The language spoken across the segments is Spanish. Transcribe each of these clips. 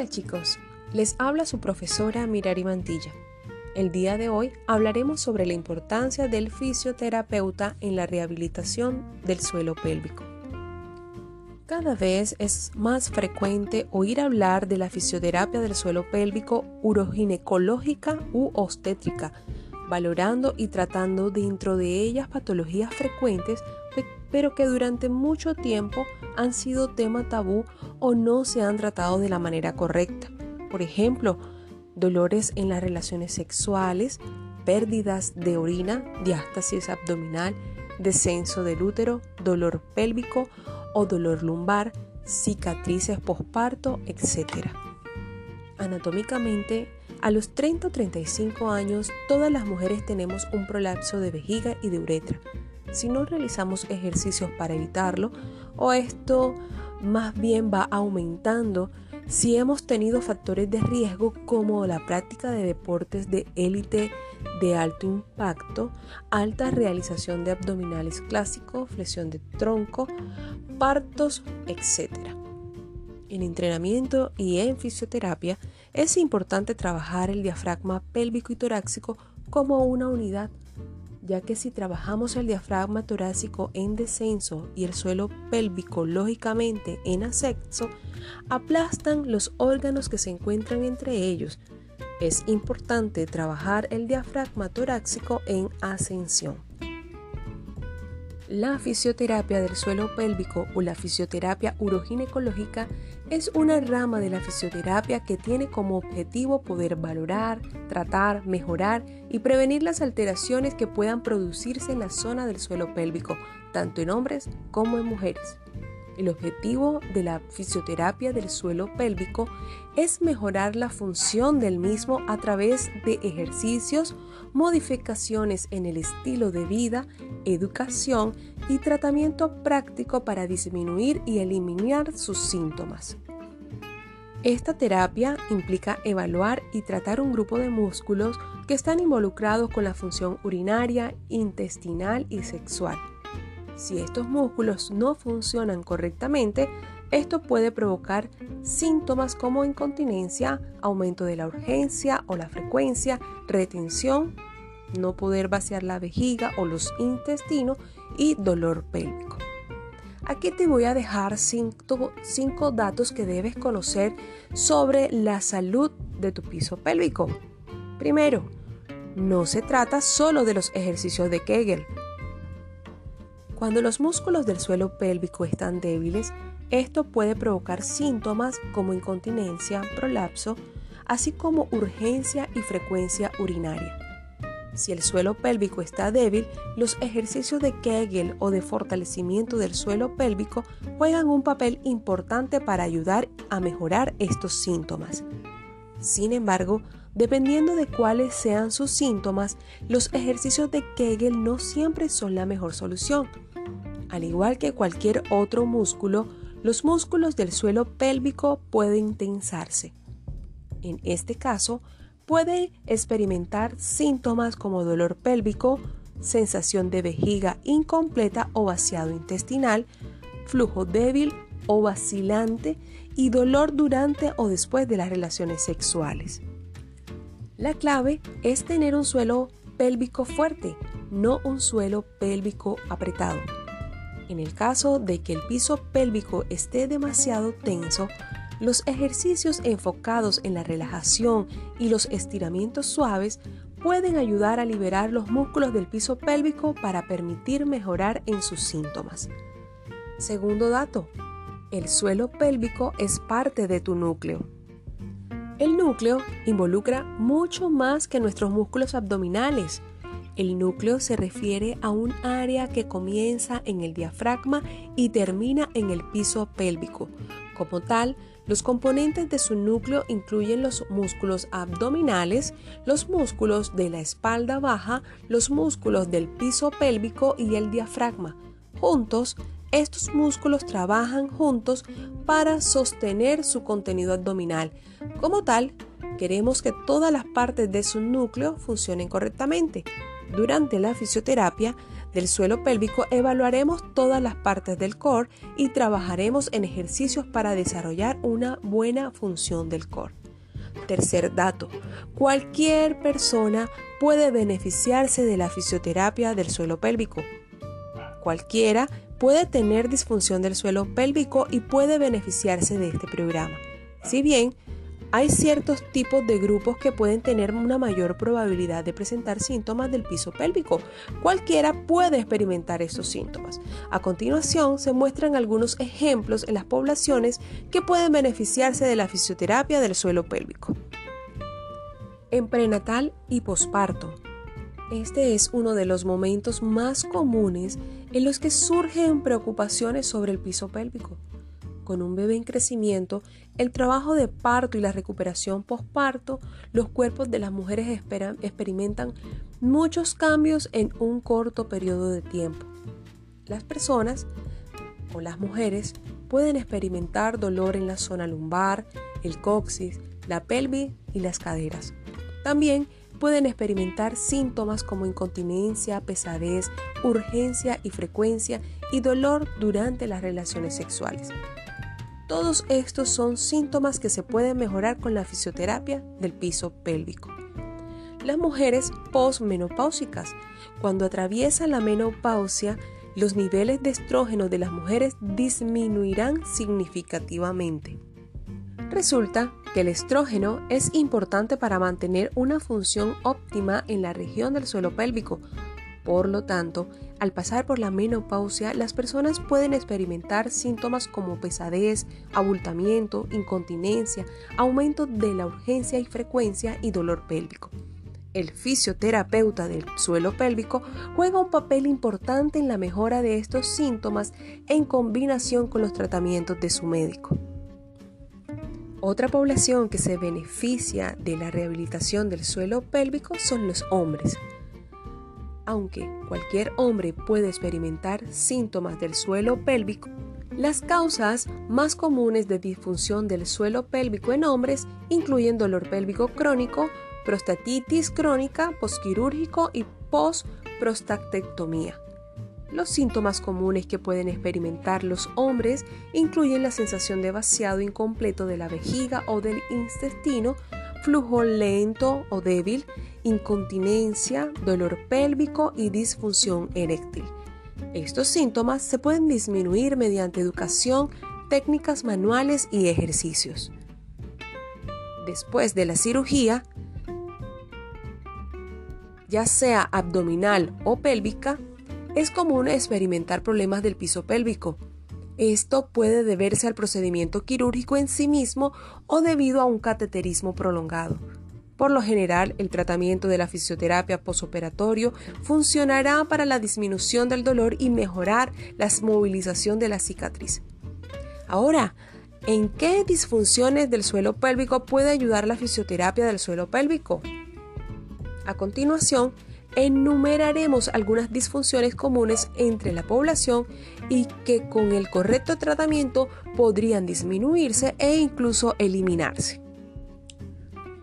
Hola chicos, les habla su profesora Mirari Mantilla. El día de hoy hablaremos sobre la importancia del fisioterapeuta en la rehabilitación del suelo pélvico. Cada vez es más frecuente oír hablar de la fisioterapia del suelo pélvico uroginecológica u obstétrica, valorando y tratando dentro de ellas patologías frecuentes pero que durante mucho tiempo han sido tema tabú o no se han tratado de la manera correcta. Por ejemplo, dolores en las relaciones sexuales, pérdidas de orina, diástasis abdominal, descenso del útero, dolor pélvico o dolor lumbar, cicatrices posparto, etc. Anatómicamente, a los 30 o 35 años, todas las mujeres tenemos un prolapso de vejiga y de uretra si no realizamos ejercicios para evitarlo o esto más bien va aumentando si hemos tenido factores de riesgo como la práctica de deportes de élite de alto impacto, alta realización de abdominales clásicos, flexión de tronco, partos, etc. En entrenamiento y en fisioterapia es importante trabajar el diafragma pélvico y torácico como una unidad ya que si trabajamos el diafragma torácico en descenso y el suelo pélvico lógicamente en ascenso, aplastan los órganos que se encuentran entre ellos. Es importante trabajar el diafragma torácico en ascensión. La fisioterapia del suelo pélvico o la fisioterapia uroginecológica es una rama de la fisioterapia que tiene como objetivo poder valorar, tratar, mejorar y prevenir las alteraciones que puedan producirse en la zona del suelo pélvico, tanto en hombres como en mujeres. El objetivo de la fisioterapia del suelo pélvico es mejorar la función del mismo a través de ejercicios, modificaciones en el estilo de vida, educación y tratamiento práctico para disminuir y eliminar sus síntomas. Esta terapia implica evaluar y tratar un grupo de músculos que están involucrados con la función urinaria, intestinal y sexual. Si estos músculos no funcionan correctamente, esto puede provocar síntomas como incontinencia, aumento de la urgencia o la frecuencia, retención, no poder vaciar la vejiga o los intestinos y dolor pélvico. Aquí te voy a dejar cinco, datos que debes conocer sobre la salud de tu piso pélvico. Primero, no se trata solo de los ejercicios de Kegel. Cuando los músculos del suelo pélvico están débiles, esto puede provocar síntomas como incontinencia, prolapso, así como urgencia y frecuencia urinaria. Si el suelo pélvico está débil, los ejercicios de Kegel o de fortalecimiento del suelo pélvico juegan un papel importante para ayudar a mejorar estos síntomas. Sin embargo, dependiendo de cuáles sean sus síntomas, los ejercicios de Kegel no siempre son la mejor solución. Al igual que cualquier otro músculo, los músculos del suelo pélvico pueden tensarse. En este caso, puede experimentar síntomas como dolor pélvico, sensación de vejiga incompleta o vaciado intestinal, flujo débil o vacilante y dolor durante o después de las relaciones sexuales. La clave es tener un suelo pélvico fuerte, no un suelo pélvico apretado. En el caso de que el piso pélvico esté demasiado tenso, los ejercicios enfocados en la relajación y los estiramientos suaves pueden ayudar a liberar los músculos del piso pélvico para permitir mejorar en sus síntomas. Segundo dato, el suelo pélvico es parte de tu núcleo. El núcleo involucra mucho más que nuestros músculos abdominales. El núcleo se refiere a un área que comienza en el diafragma y termina en el piso pélvico. Como tal, los componentes de su núcleo incluyen los músculos abdominales, los músculos de la espalda baja, los músculos del piso pélvico y el diafragma. Juntos, estos músculos trabajan juntos para sostener su contenido abdominal. Como tal, queremos que todas las partes de su núcleo funcionen correctamente. Durante la fisioterapia del suelo pélvico evaluaremos todas las partes del core y trabajaremos en ejercicios para desarrollar una buena función del core. Tercer dato, cualquier persona puede beneficiarse de la fisioterapia del suelo pélvico. Cualquiera puede tener disfunción del suelo pélvico y puede beneficiarse de este programa. Si bien hay ciertos tipos de grupos que pueden tener una mayor probabilidad de presentar síntomas del piso pélvico. Cualquiera puede experimentar estos síntomas. A continuación se muestran algunos ejemplos en las poblaciones que pueden beneficiarse de la fisioterapia del suelo pélvico. En prenatal y posparto. Este es uno de los momentos más comunes en los que surgen preocupaciones sobre el piso pélvico con un bebé en crecimiento, el trabajo de parto y la recuperación postparto, los cuerpos de las mujeres experimentan muchos cambios en un corto periodo de tiempo. Las personas o las mujeres pueden experimentar dolor en la zona lumbar, el coxis, la pelvis y las caderas. También pueden experimentar síntomas como incontinencia, pesadez, urgencia y frecuencia y dolor durante las relaciones sexuales. Todos estos son síntomas que se pueden mejorar con la fisioterapia del piso pélvico. Las mujeres posmenopáusicas, cuando atraviesan la menopausia, los niveles de estrógeno de las mujeres disminuirán significativamente. Resulta que el estrógeno es importante para mantener una función óptima en la región del suelo pélvico, por lo tanto, al pasar por la menopausia, las personas pueden experimentar síntomas como pesadez, abultamiento, incontinencia, aumento de la urgencia y frecuencia y dolor pélvico. El fisioterapeuta del suelo pélvico juega un papel importante en la mejora de estos síntomas en combinación con los tratamientos de su médico. Otra población que se beneficia de la rehabilitación del suelo pélvico son los hombres aunque cualquier hombre puede experimentar síntomas del suelo pélvico, las causas más comunes de disfunción del suelo pélvico en hombres incluyen dolor pélvico crónico, prostatitis crónica, posquirúrgico y postprostatectomía. Los síntomas comunes que pueden experimentar los hombres incluyen la sensación de vaciado incompleto de la vejiga o del intestino, flujo lento o débil, incontinencia, dolor pélvico y disfunción eréctil. Estos síntomas se pueden disminuir mediante educación, técnicas manuales y ejercicios. Después de la cirugía, ya sea abdominal o pélvica, es común experimentar problemas del piso pélvico, esto puede deberse al procedimiento quirúrgico en sí mismo o debido a un cateterismo prolongado. Por lo general, el tratamiento de la fisioterapia posoperatorio funcionará para la disminución del dolor y mejorar la movilización de la cicatriz. Ahora, ¿en qué disfunciones del suelo pélvico puede ayudar la fisioterapia del suelo pélvico? A continuación, enumeraremos algunas disfunciones comunes entre la población y que con el correcto tratamiento podrían disminuirse e incluso eliminarse.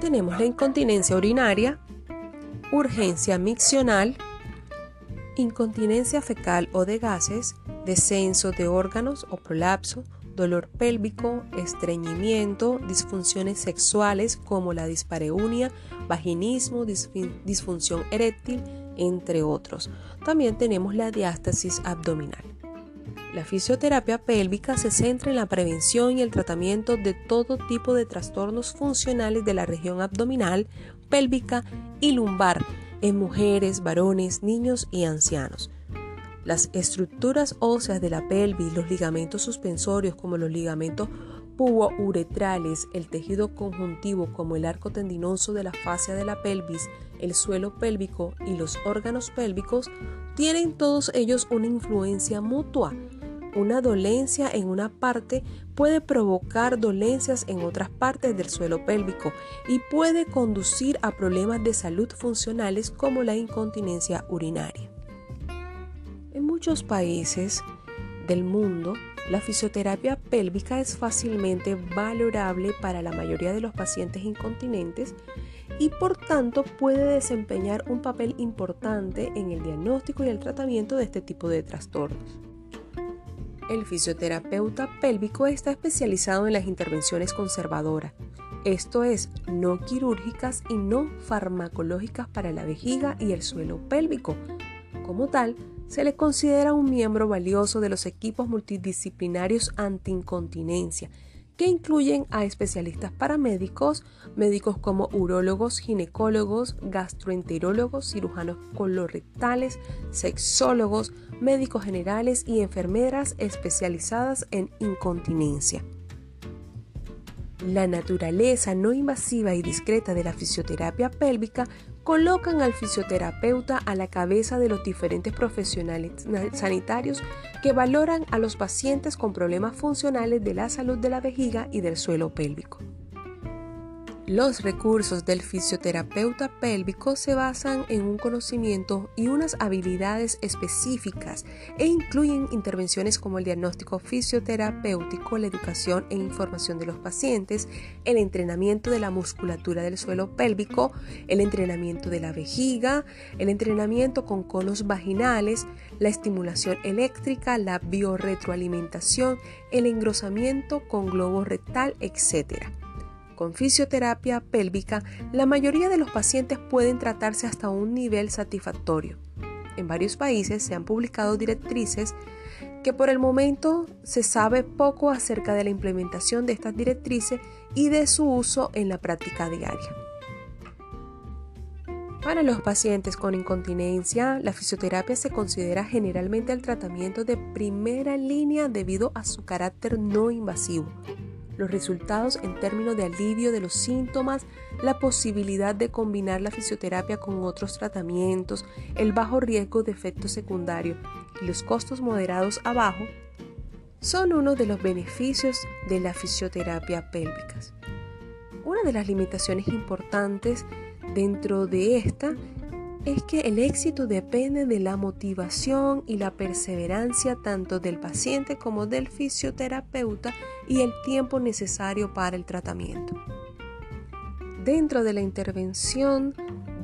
Tenemos la incontinencia urinaria, urgencia miccional, incontinencia fecal o de gases, descenso de órganos o prolapso, dolor pélvico, estreñimiento, disfunciones sexuales como la dispareunia, vaginismo, disfunción eréctil, entre otros. También tenemos la diástasis abdominal. La fisioterapia pélvica se centra en la prevención y el tratamiento de todo tipo de trastornos funcionales de la región abdominal, pélvica y lumbar en mujeres, varones, niños y ancianos. Las estructuras óseas de la pelvis, los ligamentos suspensorios como los ligamentos pubouretrales, el tejido conjuntivo como el arco tendinoso de la fascia de la pelvis, el suelo pélvico y los órganos pélvicos tienen todos ellos una influencia mutua. Una dolencia en una parte puede provocar dolencias en otras partes del suelo pélvico y puede conducir a problemas de salud funcionales como la incontinencia urinaria. Muchos países del mundo, la fisioterapia pélvica es fácilmente valorable para la mayoría de los pacientes incontinentes y por tanto puede desempeñar un papel importante en el diagnóstico y el tratamiento de este tipo de trastornos. El fisioterapeuta pélvico está especializado en las intervenciones conservadoras, esto es, no quirúrgicas y no farmacológicas para la vejiga y el suelo pélvico. Como tal, se le considera un miembro valioso de los equipos multidisciplinarios anti-incontinencia, que incluyen a especialistas paramédicos, médicos como urólogos, ginecólogos, gastroenterólogos, cirujanos colorectales, sexólogos, médicos generales y enfermeras especializadas en incontinencia. La naturaleza no invasiva y discreta de la fisioterapia pélvica colocan al fisioterapeuta a la cabeza de los diferentes profesionales sanitarios que valoran a los pacientes con problemas funcionales de la salud de la vejiga y del suelo pélvico. Los recursos del fisioterapeuta pélvico se basan en un conocimiento y unas habilidades específicas e incluyen intervenciones como el diagnóstico fisioterapéutico, la educación e información de los pacientes, el entrenamiento de la musculatura del suelo pélvico, el entrenamiento de la vejiga, el entrenamiento con conos vaginales, la estimulación eléctrica, la biorretroalimentación, el engrosamiento con globo rectal, etc. Con fisioterapia pélvica, la mayoría de los pacientes pueden tratarse hasta un nivel satisfactorio. En varios países se han publicado directrices que por el momento se sabe poco acerca de la implementación de estas directrices y de su uso en la práctica diaria. Para los pacientes con incontinencia, la fisioterapia se considera generalmente el tratamiento de primera línea debido a su carácter no invasivo los resultados en términos de alivio de los síntomas, la posibilidad de combinar la fisioterapia con otros tratamientos, el bajo riesgo de efectos secundarios y los costos moderados abajo, son uno de los beneficios de la fisioterapia pélvica. Una de las limitaciones importantes dentro de esta es que el éxito depende de la motivación y la perseverancia tanto del paciente como del fisioterapeuta y el tiempo necesario para el tratamiento. Dentro de la intervención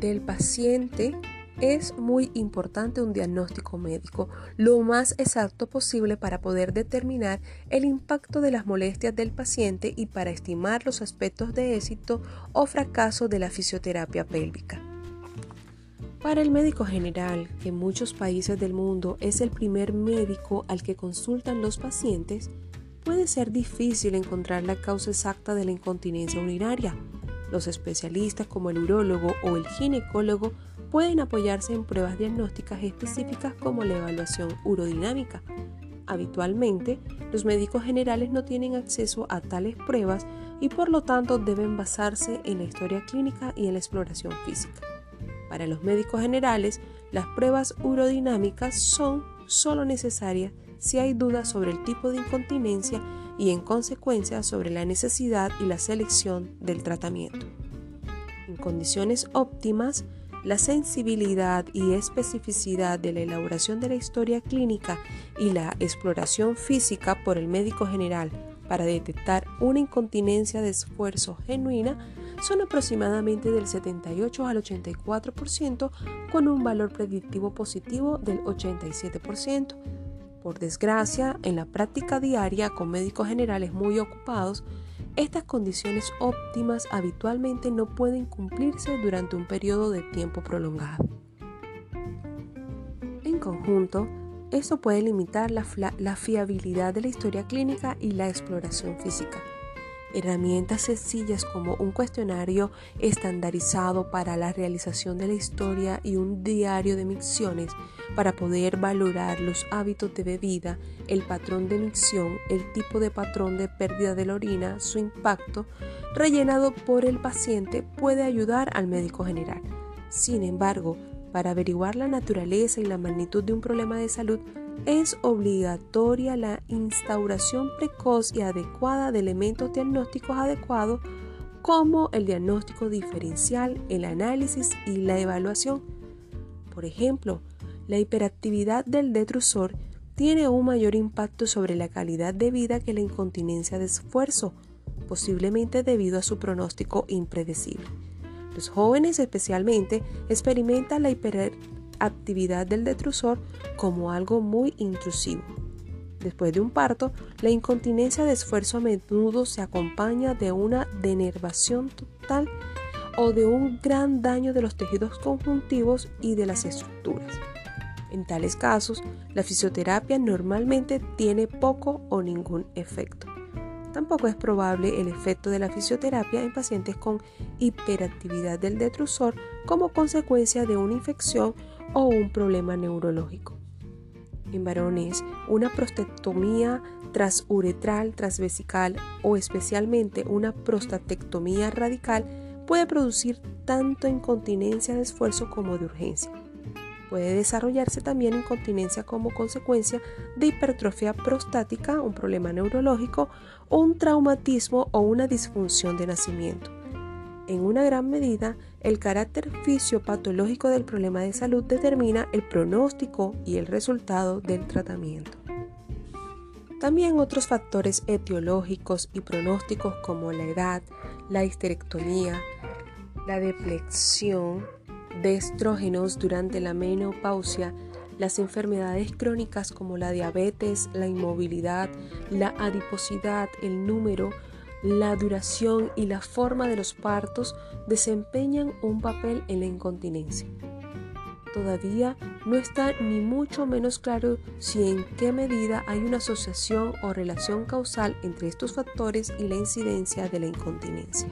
del paciente es muy importante un diagnóstico médico lo más exacto posible para poder determinar el impacto de las molestias del paciente y para estimar los aspectos de éxito o fracaso de la fisioterapia pélvica. Para el médico general, que en muchos países del mundo es el primer médico al que consultan los pacientes, puede ser difícil encontrar la causa exacta de la incontinencia urinaria. Los especialistas como el urólogo o el ginecólogo pueden apoyarse en pruebas diagnósticas específicas como la evaluación urodinámica. Habitualmente, los médicos generales no tienen acceso a tales pruebas y por lo tanto deben basarse en la historia clínica y en la exploración física. Para los médicos generales, las pruebas urodinámicas son solo necesarias si hay dudas sobre el tipo de incontinencia y en consecuencia sobre la necesidad y la selección del tratamiento. En condiciones óptimas, la sensibilidad y especificidad de la elaboración de la historia clínica y la exploración física por el médico general para detectar una incontinencia de esfuerzo genuina son aproximadamente del 78 al 84% con un valor predictivo positivo del 87%. Por desgracia, en la práctica diaria con médicos generales muy ocupados, estas condiciones óptimas habitualmente no pueden cumplirse durante un periodo de tiempo prolongado. En conjunto, esto puede limitar la, la fiabilidad de la historia clínica y la exploración física herramientas sencillas como un cuestionario estandarizado para la realización de la historia y un diario de micciones para poder valorar los hábitos de bebida, el patrón de micción, el tipo de patrón de pérdida de la orina, su impacto, rellenado por el paciente puede ayudar al médico general. Sin embargo, para averiguar la naturaleza y la magnitud de un problema de salud, es obligatoria la instauración precoz y adecuada de elementos diagnósticos adecuados como el diagnóstico diferencial, el análisis y la evaluación. Por ejemplo, la hiperactividad del detrusor tiene un mayor impacto sobre la calidad de vida que la incontinencia de esfuerzo, posiblemente debido a su pronóstico impredecible. Los jóvenes especialmente experimentan la hiperactividad del detrusor como algo muy intrusivo. Después de un parto, la incontinencia de esfuerzo a menudo se acompaña de una denervación total o de un gran daño de los tejidos conjuntivos y de las estructuras. En tales casos, la fisioterapia normalmente tiene poco o ningún efecto. Tampoco es probable el efecto de la fisioterapia en pacientes con hiperactividad del detrusor como consecuencia de una infección o un problema neurológico. En varones, una prostatectomía transuretral, transvesical o especialmente una prostatectomía radical puede producir tanto incontinencia de esfuerzo como de urgencia. Puede desarrollarse también incontinencia como consecuencia de hipertrofia prostática, un problema neurológico, un traumatismo o una disfunción de nacimiento. En una gran medida, el carácter fisiopatológico del problema de salud determina el pronóstico y el resultado del tratamiento. También otros factores etiológicos y pronósticos como la edad, la histerectomía, la deplexión de estrógenos durante la menopausia, las enfermedades crónicas como la diabetes, la inmovilidad, la adiposidad, el número, la duración y la forma de los partos desempeñan un papel en la incontinencia. Todavía no está ni mucho menos claro si en qué medida hay una asociación o relación causal entre estos factores y la incidencia de la incontinencia.